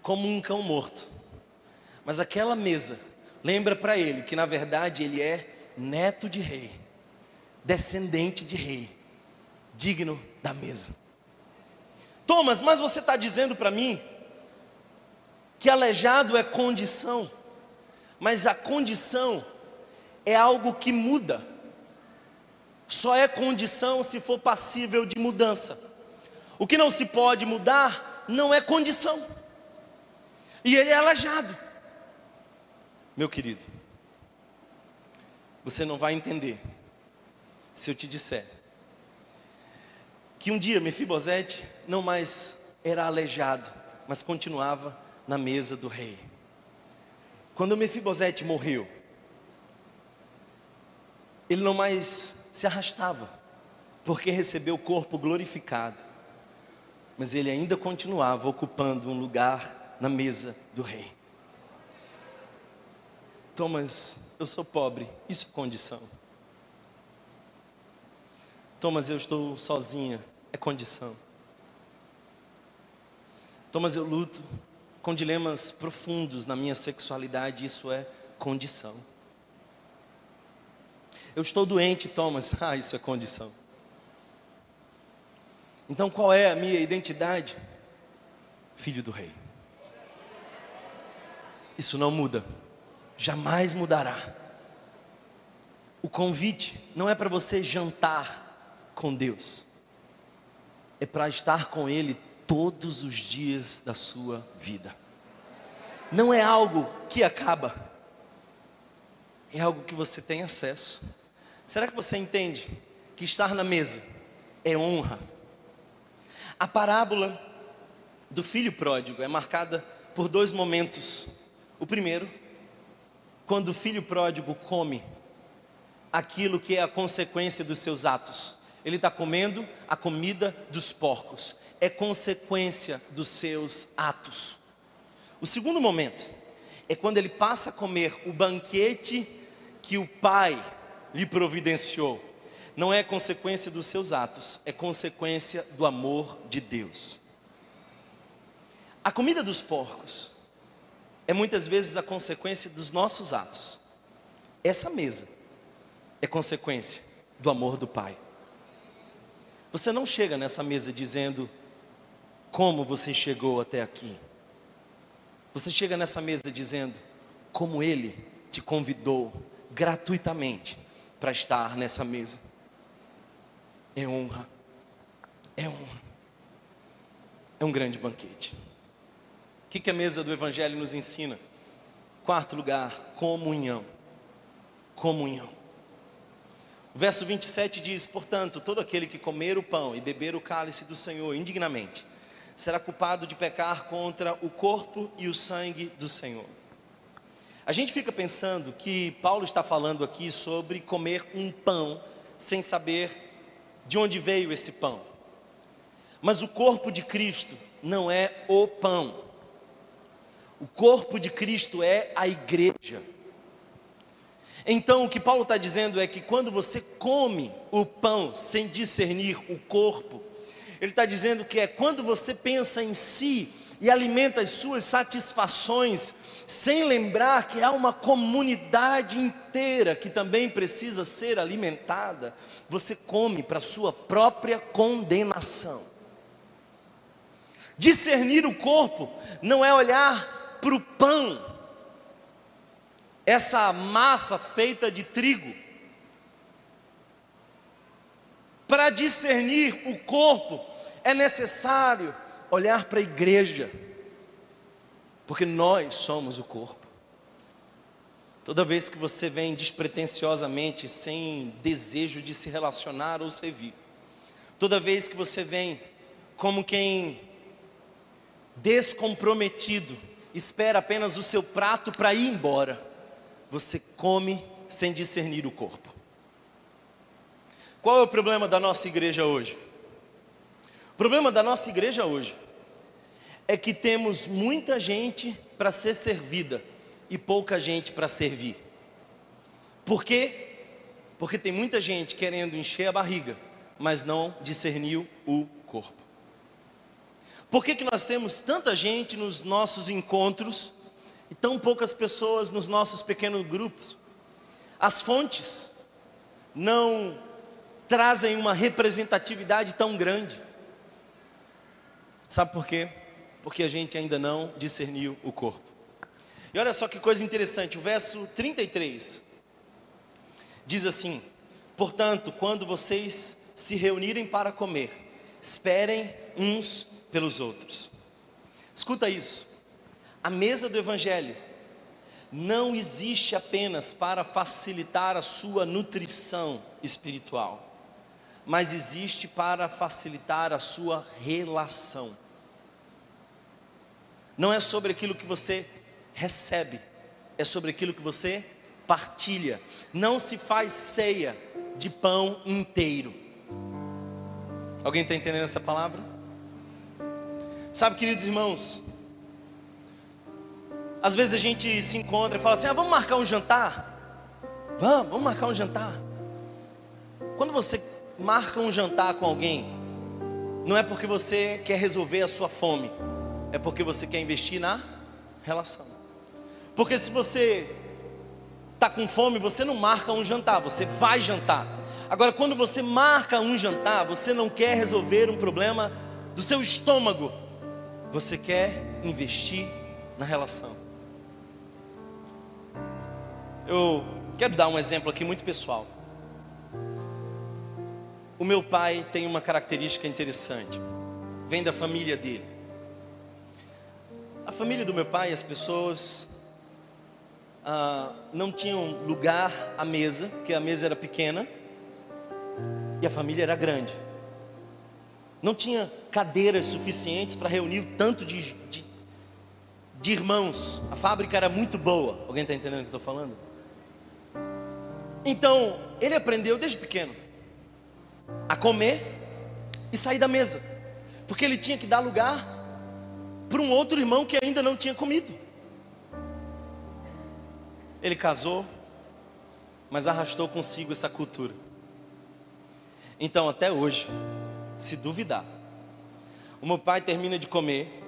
como um cão morto. Mas aquela mesa lembra para ele que na verdade ele é neto de rei, descendente de rei, digno da mesa. Thomas, mas você está dizendo para mim que aleijado é condição, mas a condição é algo que muda. Só é condição se for passível de mudança. O que não se pode mudar não é condição. E ele é aleijado. Meu querido, você não vai entender se eu te disser que um dia Mefibosete não mais era aleijado, mas continuava na mesa do rei. Quando Mefibosete morreu, ele não mais se arrastava, porque recebeu o corpo glorificado, mas ele ainda continuava ocupando um lugar na mesa do rei. Thomas, eu sou pobre, isso é condição. Thomas, eu estou sozinha, é condição. Thomas, eu luto com dilemas profundos na minha sexualidade, isso é condição. Eu estou doente, Thomas, ah, isso é condição. Então qual é a minha identidade? Filho do rei. Isso não muda, jamais mudará. O convite não é para você jantar com Deus, é para estar com Ele todos os dias da sua vida. Não é algo que acaba, é algo que você tem acesso. Será que você entende que estar na mesa é honra? A parábola do filho pródigo é marcada por dois momentos. O primeiro, quando o filho pródigo come aquilo que é a consequência dos seus atos. Ele está comendo a comida dos porcos, é consequência dos seus atos. O segundo momento é quando ele passa a comer o banquete que o pai lhe providenciou. Não é consequência dos seus atos, é consequência do amor de Deus. A comida dos porcos é muitas vezes a consequência dos nossos atos. Essa mesa é consequência do amor do Pai. Você não chega nessa mesa dizendo como você chegou até aqui. Você chega nessa mesa dizendo como Ele te convidou gratuitamente para estar nessa mesa. É honra, é honra, é um grande banquete. Que, que a mesa do Evangelho nos ensina? Quarto lugar, comunhão. Comunhão. O verso 27 diz: Portanto, todo aquele que comer o pão e beber o cálice do Senhor indignamente será culpado de pecar contra o corpo e o sangue do Senhor. A gente fica pensando que Paulo está falando aqui sobre comer um pão sem saber de onde veio esse pão. Mas o corpo de Cristo não é o pão. O corpo de Cristo é a igreja. Então, o que Paulo está dizendo é que quando você come o pão sem discernir o corpo, ele está dizendo que é quando você pensa em si e alimenta as suas satisfações, sem lembrar que há uma comunidade inteira que também precisa ser alimentada, você come para sua própria condenação. Discernir o corpo não é olhar para o pão essa massa feita de trigo. Para discernir o corpo, é necessário olhar para a igreja, porque nós somos o corpo. Toda vez que você vem despretensiosamente, sem desejo de se relacionar ou servir, toda vez que você vem como quem descomprometido, espera apenas o seu prato para ir embora, você come sem discernir o corpo. Qual é o problema da nossa igreja hoje? O problema da nossa igreja hoje é que temos muita gente para ser servida e pouca gente para servir. Por quê? Porque tem muita gente querendo encher a barriga, mas não discerniu o corpo. Por que, que nós temos tanta gente nos nossos encontros e tão poucas pessoas nos nossos pequenos grupos. As fontes não trazem uma representatividade tão grande. Sabe por quê? Porque a gente ainda não discerniu o corpo. E olha só que coisa interessante, o verso 33 diz assim: Portanto, quando vocês se reunirem para comer, esperem uns pelos outros. Escuta isso. A mesa do Evangelho não existe apenas para facilitar a sua nutrição espiritual, mas existe para facilitar a sua relação. Não é sobre aquilo que você recebe, é sobre aquilo que você partilha. Não se faz ceia de pão inteiro. Alguém está entendendo essa palavra? Sabe, queridos irmãos, Às vezes a gente se encontra e fala assim: ah, vamos marcar um jantar? Vamos, vamos marcar um jantar. Quando você marca um jantar com alguém, não é porque você quer resolver a sua fome, é porque você quer investir na relação. Porque se você está com fome, você não marca um jantar, você vai jantar. Agora, quando você marca um jantar, você não quer resolver um problema do seu estômago, você quer investir na relação. Eu quero dar um exemplo aqui muito pessoal. O meu pai tem uma característica interessante. Vem da família dele. A família do meu pai, as pessoas ah, não tinham lugar à mesa, porque a mesa era pequena e a família era grande. Não tinha cadeiras suficientes para reunir o tanto de, de, de irmãos. A fábrica era muito boa. Alguém está entendendo o que estou falando? Então, ele aprendeu desde pequeno a comer e sair da mesa, porque ele tinha que dar lugar para um outro irmão que ainda não tinha comido. Ele casou, mas arrastou consigo essa cultura. Então, até hoje, se duvidar, o meu pai termina de comer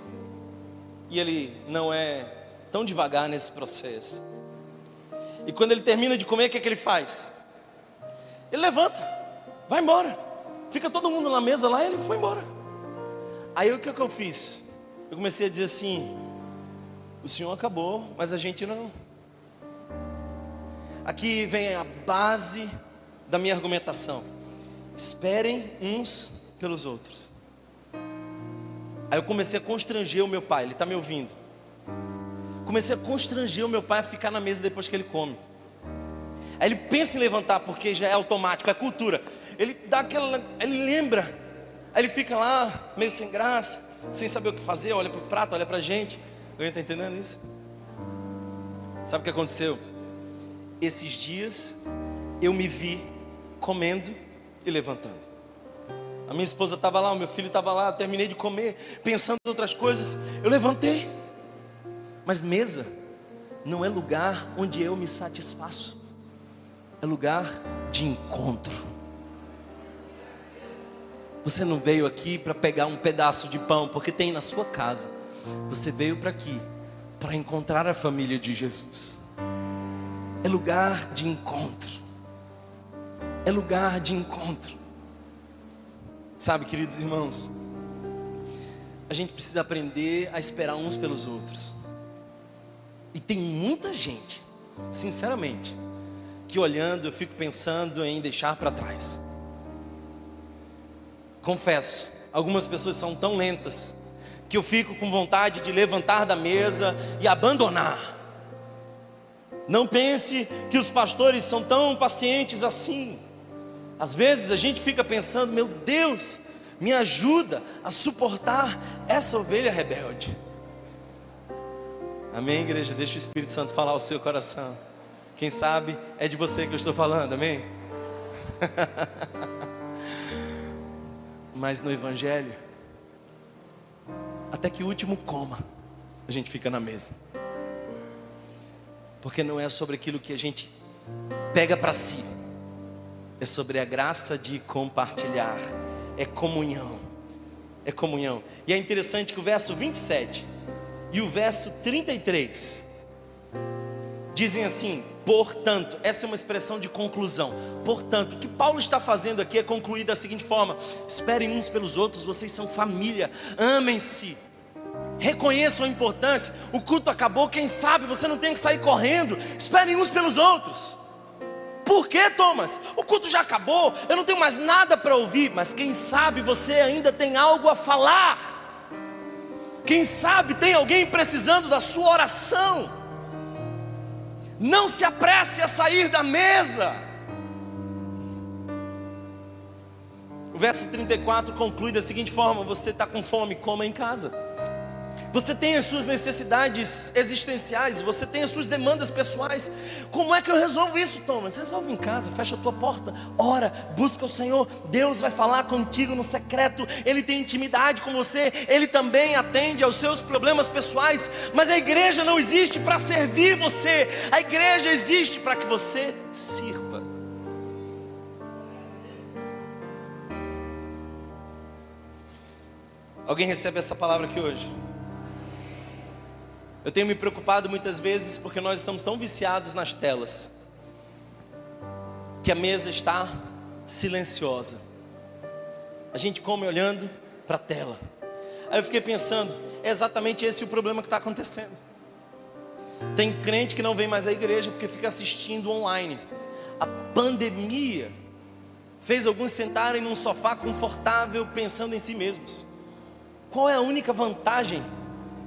e ele não é tão devagar nesse processo. E quando ele termina de comer, o que, é que ele faz? Ele levanta, vai embora. Fica todo mundo na mesa lá e ele foi embora. Aí o que, é que eu fiz? Eu comecei a dizer assim: o senhor acabou, mas a gente não. Aqui vem a base da minha argumentação. Esperem uns pelos outros. Aí eu comecei a constranger o meu pai, ele está me ouvindo. Comecei a constranger o meu pai a ficar na mesa depois que ele come. Aí ele pensa em levantar, porque já é automático, é cultura. Ele dá aquela. Ele lembra. Aí ele fica lá, meio sem graça, sem saber o que fazer, olha para o prato, olha para a gente. Alguém está entendendo isso? Sabe o que aconteceu? Esses dias eu me vi comendo e levantando. Minha esposa estava lá, o meu filho estava lá, terminei de comer, pensando em outras coisas. Eu levantei. Mas mesa não é lugar onde eu me satisfaço, é lugar de encontro. Você não veio aqui para pegar um pedaço de pão, porque tem na sua casa. Você veio para aqui para encontrar a família de Jesus. É lugar de encontro. É lugar de encontro. Sabe, queridos irmãos, a gente precisa aprender a esperar uns pelos outros. E tem muita gente, sinceramente, que olhando eu fico pensando em deixar para trás. Confesso, algumas pessoas são tão lentas que eu fico com vontade de levantar da mesa e abandonar. Não pense que os pastores são tão pacientes assim. Às vezes a gente fica pensando, meu Deus, me ajuda a suportar essa ovelha rebelde. Amém, igreja? Deixa o Espírito Santo falar ao seu coração. Quem sabe é de você que eu estou falando, amém? Mas no Evangelho, até que o último coma, a gente fica na mesa. Porque não é sobre aquilo que a gente pega para si, é sobre a graça de compartilhar, é comunhão, é comunhão. E é interessante que o verso 27 e o verso 33 dizem assim: portanto, essa é uma expressão de conclusão. Portanto, o que Paulo está fazendo aqui é concluir da seguinte forma: esperem uns pelos outros, vocês são família, amem-se. Reconheçam a importância. O culto acabou, quem sabe você não tem que sair correndo. Esperem uns pelos outros. Por que, Thomas? O culto já acabou, eu não tenho mais nada para ouvir, mas quem sabe você ainda tem algo a falar. Quem sabe tem alguém precisando da sua oração. Não se apresse a sair da mesa. O verso 34 conclui da seguinte forma: Você está com fome, coma em casa. Você tem as suas necessidades existenciais, você tem as suas demandas pessoais. Como é que eu resolvo isso, Thomas? Resolve em casa, fecha a tua porta, ora, busca o Senhor. Deus vai falar contigo no secreto, Ele tem intimidade com você, Ele também atende aos seus problemas pessoais. Mas a igreja não existe para servir você, a igreja existe para que você sirva. Alguém recebe essa palavra aqui hoje? Eu tenho me preocupado muitas vezes porque nós estamos tão viciados nas telas que a mesa está silenciosa. A gente come olhando para a tela. Aí eu fiquei pensando, é exatamente esse o problema que está acontecendo. Tem crente que não vem mais à igreja porque fica assistindo online. A pandemia fez alguns sentarem num sofá confortável pensando em si mesmos. Qual é a única vantagem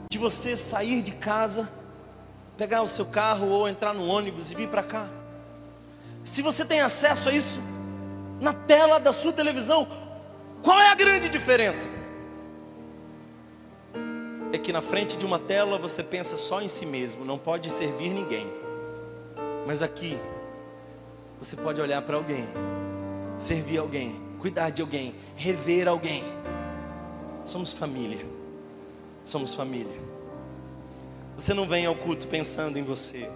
de você sair de casa, pegar o seu carro ou entrar no ônibus e vir para cá. Se você tem acesso a isso na tela da sua televisão, qual é a grande diferença? É que na frente de uma tela você pensa só em si mesmo, não pode servir ninguém. Mas aqui você pode olhar para alguém, servir alguém, cuidar de alguém, rever alguém. Somos família somos família. Você não vem ao culto pensando em você.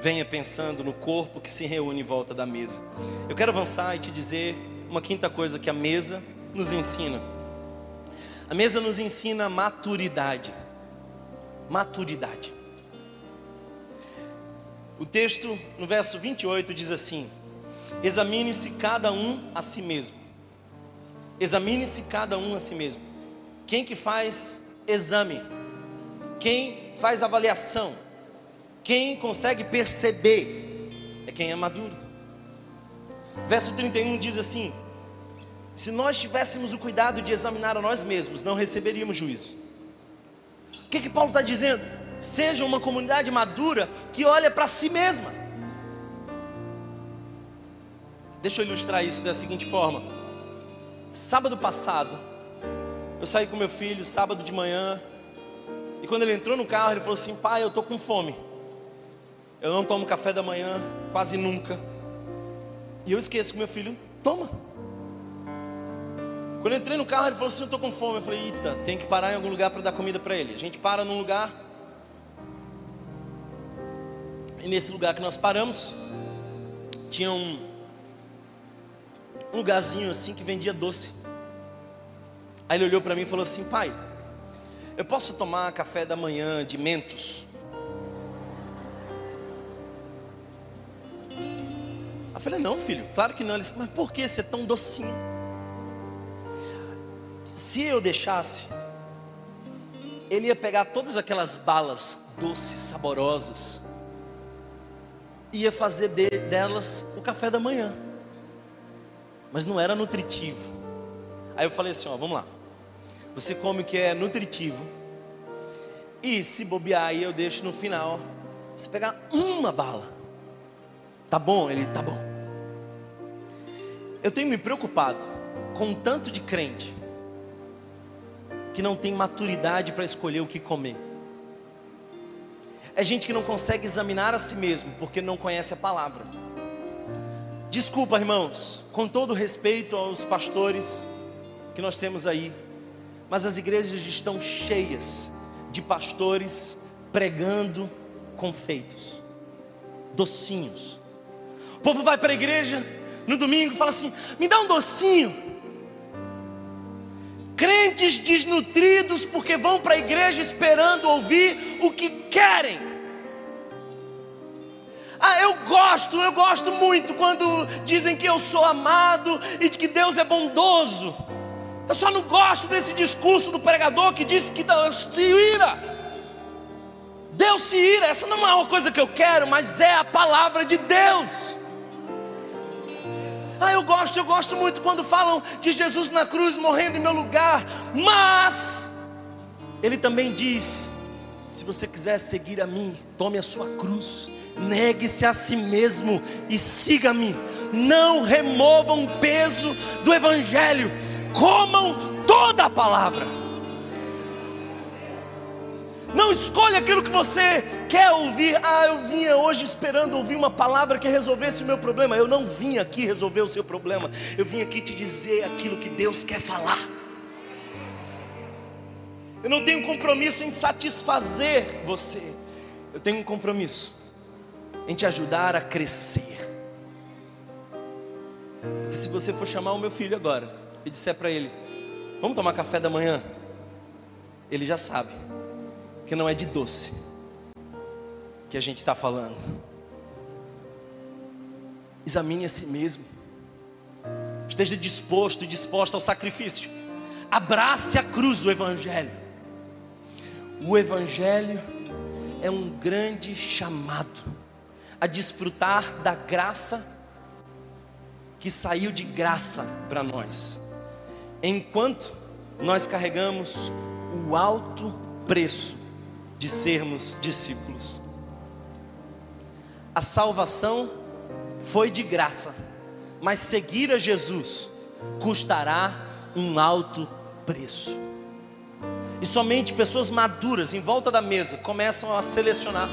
Venha pensando no corpo que se reúne em volta da mesa. Eu quero avançar e te dizer uma quinta coisa que a mesa nos ensina. A mesa nos ensina maturidade. Maturidade. O texto no verso 28 diz assim: Examine-se cada um a si mesmo. Examine-se cada um a si mesmo. Quem que faz exame? Quem faz avaliação? Quem consegue perceber? É quem é maduro. Verso 31 diz assim: Se nós tivéssemos o cuidado de examinar a nós mesmos, não receberíamos juízo. O que, que Paulo está dizendo? Seja uma comunidade madura que olha para si mesma. Deixa eu ilustrar isso da seguinte forma: sábado passado, eu saí com meu filho sábado de manhã. E quando ele entrou no carro, ele falou assim: Pai, eu estou com fome. Eu não tomo café da manhã, quase nunca. E eu esqueço que meu filho toma. Quando eu entrei no carro, ele falou assim: Eu estou com fome. Eu falei: Eita, tem que parar em algum lugar para dar comida para ele. A gente para num lugar. E nesse lugar que nós paramos, tinha um, um lugarzinho assim que vendia doce. Aí ele olhou para mim e falou assim: Pai, eu posso tomar café da manhã de mentos? Eu falei: Não, filho, claro que não. Ele disse: Mas por que você é tão docinho? Se eu deixasse, ele ia pegar todas aquelas balas doces, saborosas, ia fazer de, delas o café da manhã, mas não era nutritivo. Aí eu falei assim: Ó, vamos lá. Você come o que é nutritivo. E se bobear aí, eu deixo no final. Você pegar uma bala. Tá bom? Ele, tá bom. Eu tenho me preocupado com tanto de crente que não tem maturidade para escolher o que comer. É gente que não consegue examinar a si mesmo porque não conhece a palavra. Desculpa, irmãos, com todo respeito aos pastores que nós temos aí, mas as igrejas estão cheias de pastores pregando confeitos, docinhos. O povo vai para a igreja no domingo e fala assim: me dá um docinho. Crentes desnutridos porque vão para a igreja esperando ouvir o que querem. Ah, eu gosto, eu gosto muito quando dizem que eu sou amado e de que Deus é bondoso. Eu só não gosto desse discurso do pregador que diz que Deus se ira. Deus se ira, essa não é uma coisa que eu quero, mas é a palavra de Deus. Ah, eu gosto, eu gosto muito quando falam de Jesus na cruz morrendo em meu lugar, mas ele também diz: se você quiser seguir a mim, tome a sua cruz, negue-se a si mesmo e siga-me. Não removam o peso do Evangelho, comam toda a palavra. Não escolha aquilo que você quer ouvir. Ah, eu vinha hoje esperando ouvir uma palavra que resolvesse o meu problema. Eu não vim aqui resolver o seu problema. Eu vim aqui te dizer aquilo que Deus quer falar. Eu não tenho compromisso em satisfazer você. Eu tenho um compromisso em te ajudar a crescer. Porque se você for chamar o meu filho agora e disser para ele: Vamos tomar café da manhã? Ele já sabe que não é de doce que a gente está falando. Examine a si mesmo. Esteja disposto e disposta ao sacrifício. Abrace a cruz do Evangelho. O Evangelho é um grande chamado a desfrutar da graça que saiu de graça para nós, enquanto nós carregamos o alto preço de sermos discípulos. A salvação foi de graça, mas seguir a Jesus custará um alto preço. E somente pessoas maduras em volta da mesa começam a selecionar.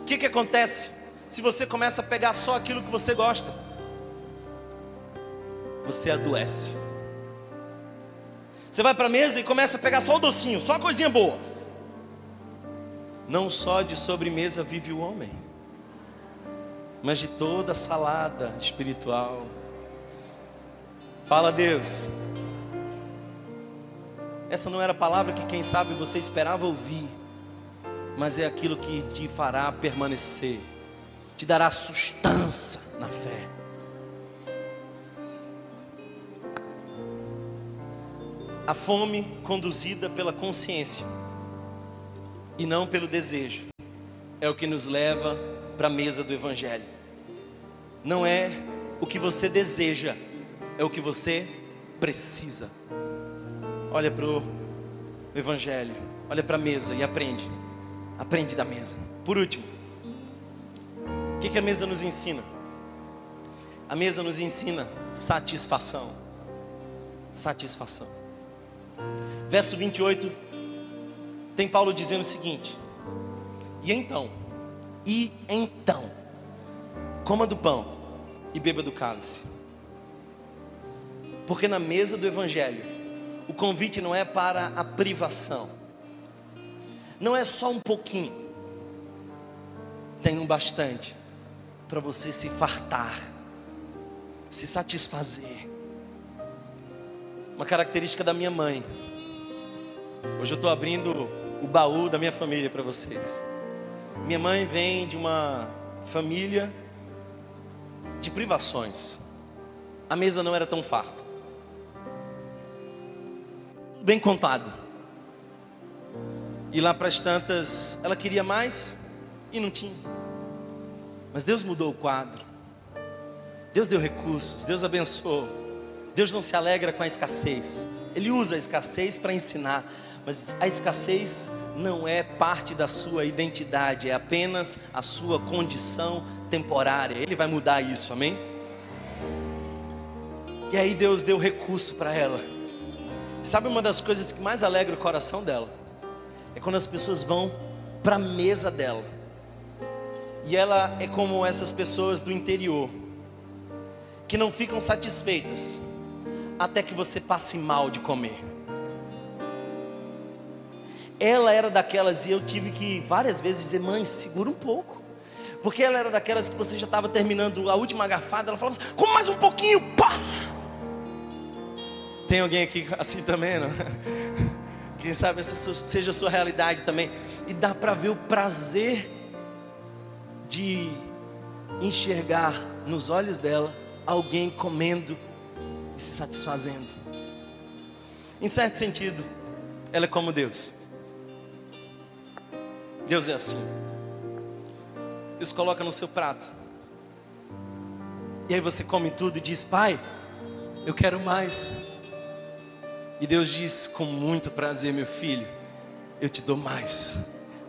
O que, que acontece se você começa a pegar só aquilo que você gosta? Você adoece. Você vai para a mesa e começa a pegar só o docinho, só a coisinha boa. Não só de sobremesa vive o homem, mas de toda a salada espiritual. Fala Deus. Essa não era a palavra que, quem sabe, você esperava ouvir, mas é aquilo que te fará permanecer, te dará sustância na fé. A fome conduzida pela consciência e não pelo desejo é o que nos leva para a mesa do Evangelho. Não é o que você deseja, é o que você precisa. Olha para o Evangelho, olha para a mesa e aprende. Aprende da mesa. Por último, o que, que a mesa nos ensina? A mesa nos ensina satisfação. Satisfação. Verso 28, tem Paulo dizendo o seguinte: E então, e então, coma do pão e beba do cálice. Porque na mesa do Evangelho, o convite não é para a privação, não é só um pouquinho, tem um bastante para você se fartar, se satisfazer. Uma característica da minha mãe. Hoje eu estou abrindo o baú da minha família para vocês. Minha mãe vem de uma família de privações. A mesa não era tão farta bem contado. E lá para as tantas, ela queria mais e não tinha. Mas Deus mudou o quadro. Deus deu recursos, Deus abençoou. Deus não se alegra com a escassez. Ele usa a escassez para ensinar, mas a escassez não é parte da sua identidade, é apenas a sua condição temporária. Ele vai mudar isso, amém? E aí Deus deu recurso para ela. Sabe uma das coisas que mais alegra o coração dela? É quando as pessoas vão para a mesa dela. E ela é como essas pessoas do interior, que não ficam satisfeitas até que você passe mal de comer. Ela era daquelas, e eu tive que várias vezes dizer: mãe, segura um pouco. Porque ela era daquelas que você já estava terminando a última garfada, ela falava assim: come mais um pouquinho, pá! Tem alguém aqui assim também, não? Quem sabe essa seja a sua realidade também. E dá para ver o prazer de enxergar nos olhos dela alguém comendo e se satisfazendo. Em certo sentido, ela é como Deus. Deus é assim. Deus coloca no seu prato. E aí você come tudo e diz: Pai, eu quero mais. E Deus diz com muito prazer, meu filho, eu te dou mais,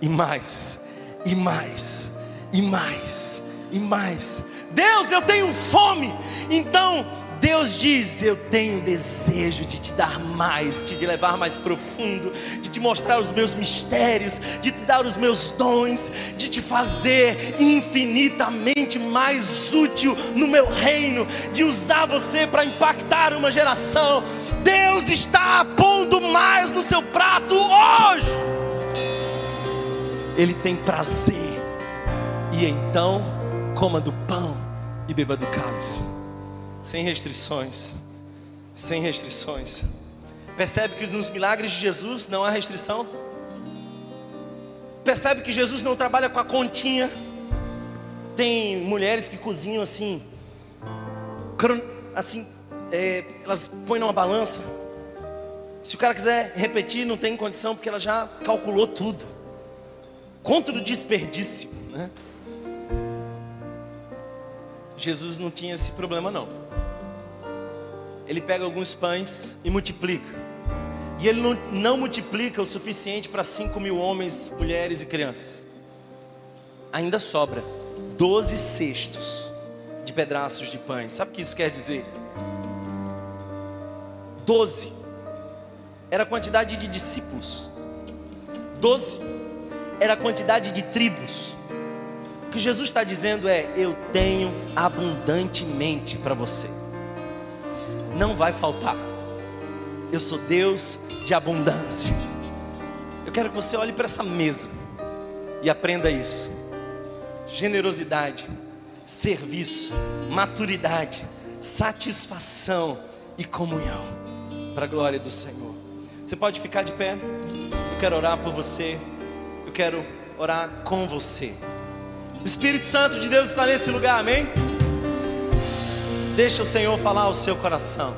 e mais, e mais, e mais, e mais. Deus, eu tenho fome, então Deus diz: Eu tenho desejo de te dar mais, de te levar mais profundo, de te mostrar os meus mistérios, de te dar os meus dons, de te fazer infinitamente mais útil no meu reino, de usar você para impactar uma geração. Deus está pondo mais no seu prato hoje. Ele tem prazer, e então coma do pão e beba do cálice sem restrições, sem restrições. Percebe que nos milagres de Jesus não há restrição? Percebe que Jesus não trabalha com a continha? Tem mulheres que cozinham assim, assim, é, elas põem numa balança. Se o cara quiser repetir, não tem condição, porque ela já calculou tudo. Contra o desperdício, né? Jesus não tinha esse problema não ele pega alguns pães e multiplica. E ele não, não multiplica o suficiente para 5 mil homens, mulheres e crianças. Ainda sobra 12 cestos de pedaços de pães. Sabe o que isso quer dizer? 12 era a quantidade de discípulos. 12 era a quantidade de tribos. O que Jesus está dizendo é: Eu tenho abundantemente para você não vai faltar. Eu sou Deus de abundância. Eu quero que você olhe para essa mesa e aprenda isso: generosidade, serviço, maturidade, satisfação e comunhão, para a glória do Senhor. Você pode ficar de pé? Eu quero orar por você, eu quero orar com você. O Espírito Santo de Deus está nesse lugar, amém? Deixa o Senhor falar ao seu coração.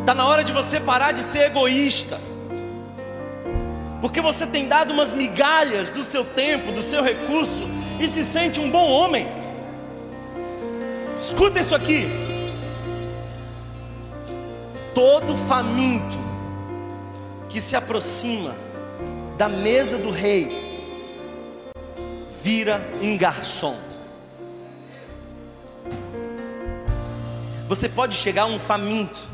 Está na hora de você parar de ser egoísta. Porque você tem dado umas migalhas do seu tempo, do seu recurso e se sente um bom homem. Escuta isso aqui. Todo faminto que se aproxima da mesa do rei vira um garçom. Você pode chegar um faminto,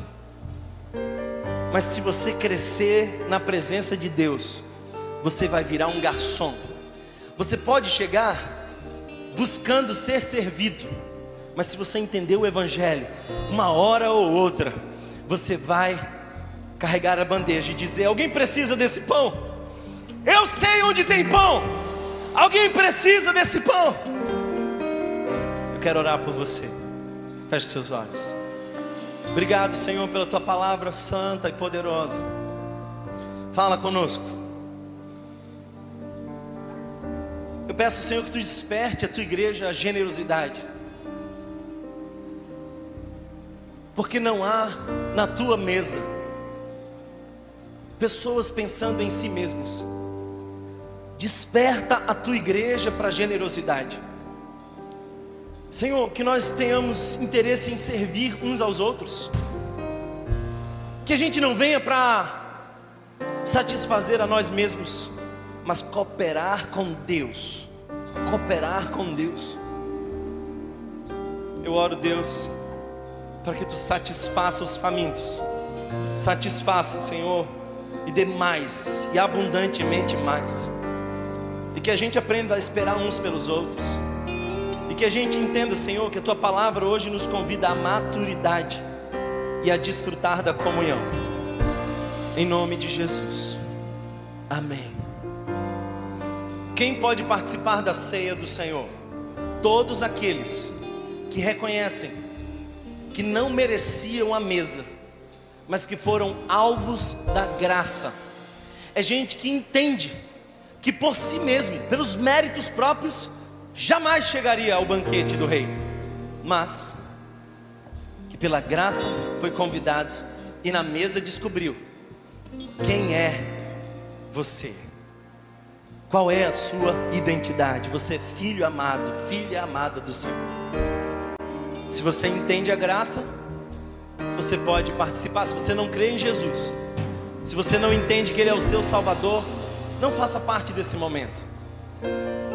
mas se você crescer na presença de Deus, você vai virar um garçom. Você pode chegar buscando ser servido, mas se você entender o Evangelho, uma hora ou outra, você vai carregar a bandeja e dizer: Alguém precisa desse pão? Eu sei onde tem pão. Alguém precisa desse pão? Eu quero orar por você. Feche seus olhos. Obrigado, Senhor, pela tua palavra santa e poderosa. Fala conosco. Eu peço, Senhor, que tu desperte a tua igreja a generosidade. Porque não há na tua mesa pessoas pensando em si mesmas. Desperta a tua igreja para a generosidade. Senhor, que nós tenhamos interesse em servir uns aos outros. Que a gente não venha para satisfazer a nós mesmos, mas cooperar com Deus. Cooperar com Deus. Eu oro, Deus, para que tu satisfaça os famintos. Satisfaça, Senhor, e dê mais e abundantemente mais. E que a gente aprenda a esperar uns pelos outros que a gente entenda, Senhor, que a tua palavra hoje nos convida à maturidade e a desfrutar da comunhão. Em nome de Jesus. Amém. Quem pode participar da ceia do Senhor? Todos aqueles que reconhecem que não mereciam a mesa, mas que foram alvos da graça. É gente que entende que por si mesmo, pelos méritos próprios, jamais chegaria ao banquete do rei, mas que pela graça foi convidado e na mesa descobriu quem é você. Qual é a sua identidade? Você é filho amado, filha amada do Senhor. Se você entende a graça, você pode participar. Se você não crê em Jesus, se você não entende que Ele é o seu Salvador, não faça parte desse momento.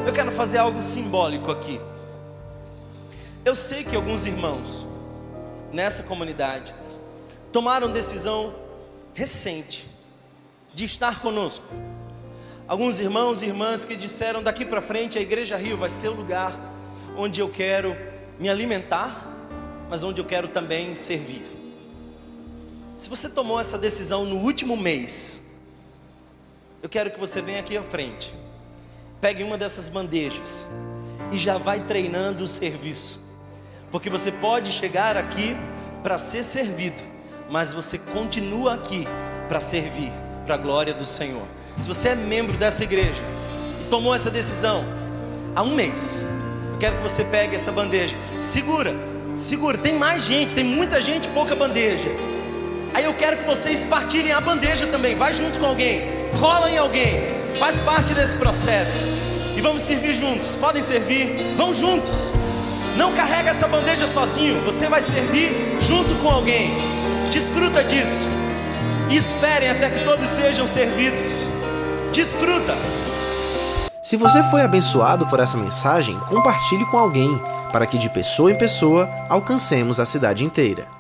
Eu quero fazer algo simbólico aqui. Eu sei que alguns irmãos nessa comunidade tomaram decisão recente de estar conosco. Alguns irmãos e irmãs que disseram daqui para frente a Igreja Rio vai ser o lugar onde eu quero me alimentar, mas onde eu quero também servir. Se você tomou essa decisão no último mês, eu quero que você venha aqui à frente, pegue uma dessas bandejas e já vai treinando o serviço, porque você pode chegar aqui para ser servido, mas você continua aqui para servir, para a glória do Senhor. Se você é membro dessa igreja e tomou essa decisão há um mês, eu quero que você pegue essa bandeja, segura, segura. Tem mais gente, tem muita gente, pouca bandeja. Aí eu quero que vocês partilhem a bandeja também. Vai junto com alguém, cola em alguém, faz parte desse processo. E vamos servir juntos. Podem servir, vão juntos. Não carrega essa bandeja sozinho. Você vai servir junto com alguém. Desfruta disso. E esperem até que todos sejam servidos. Desfruta. Se você foi abençoado por essa mensagem, compartilhe com alguém, para que de pessoa em pessoa alcancemos a cidade inteira.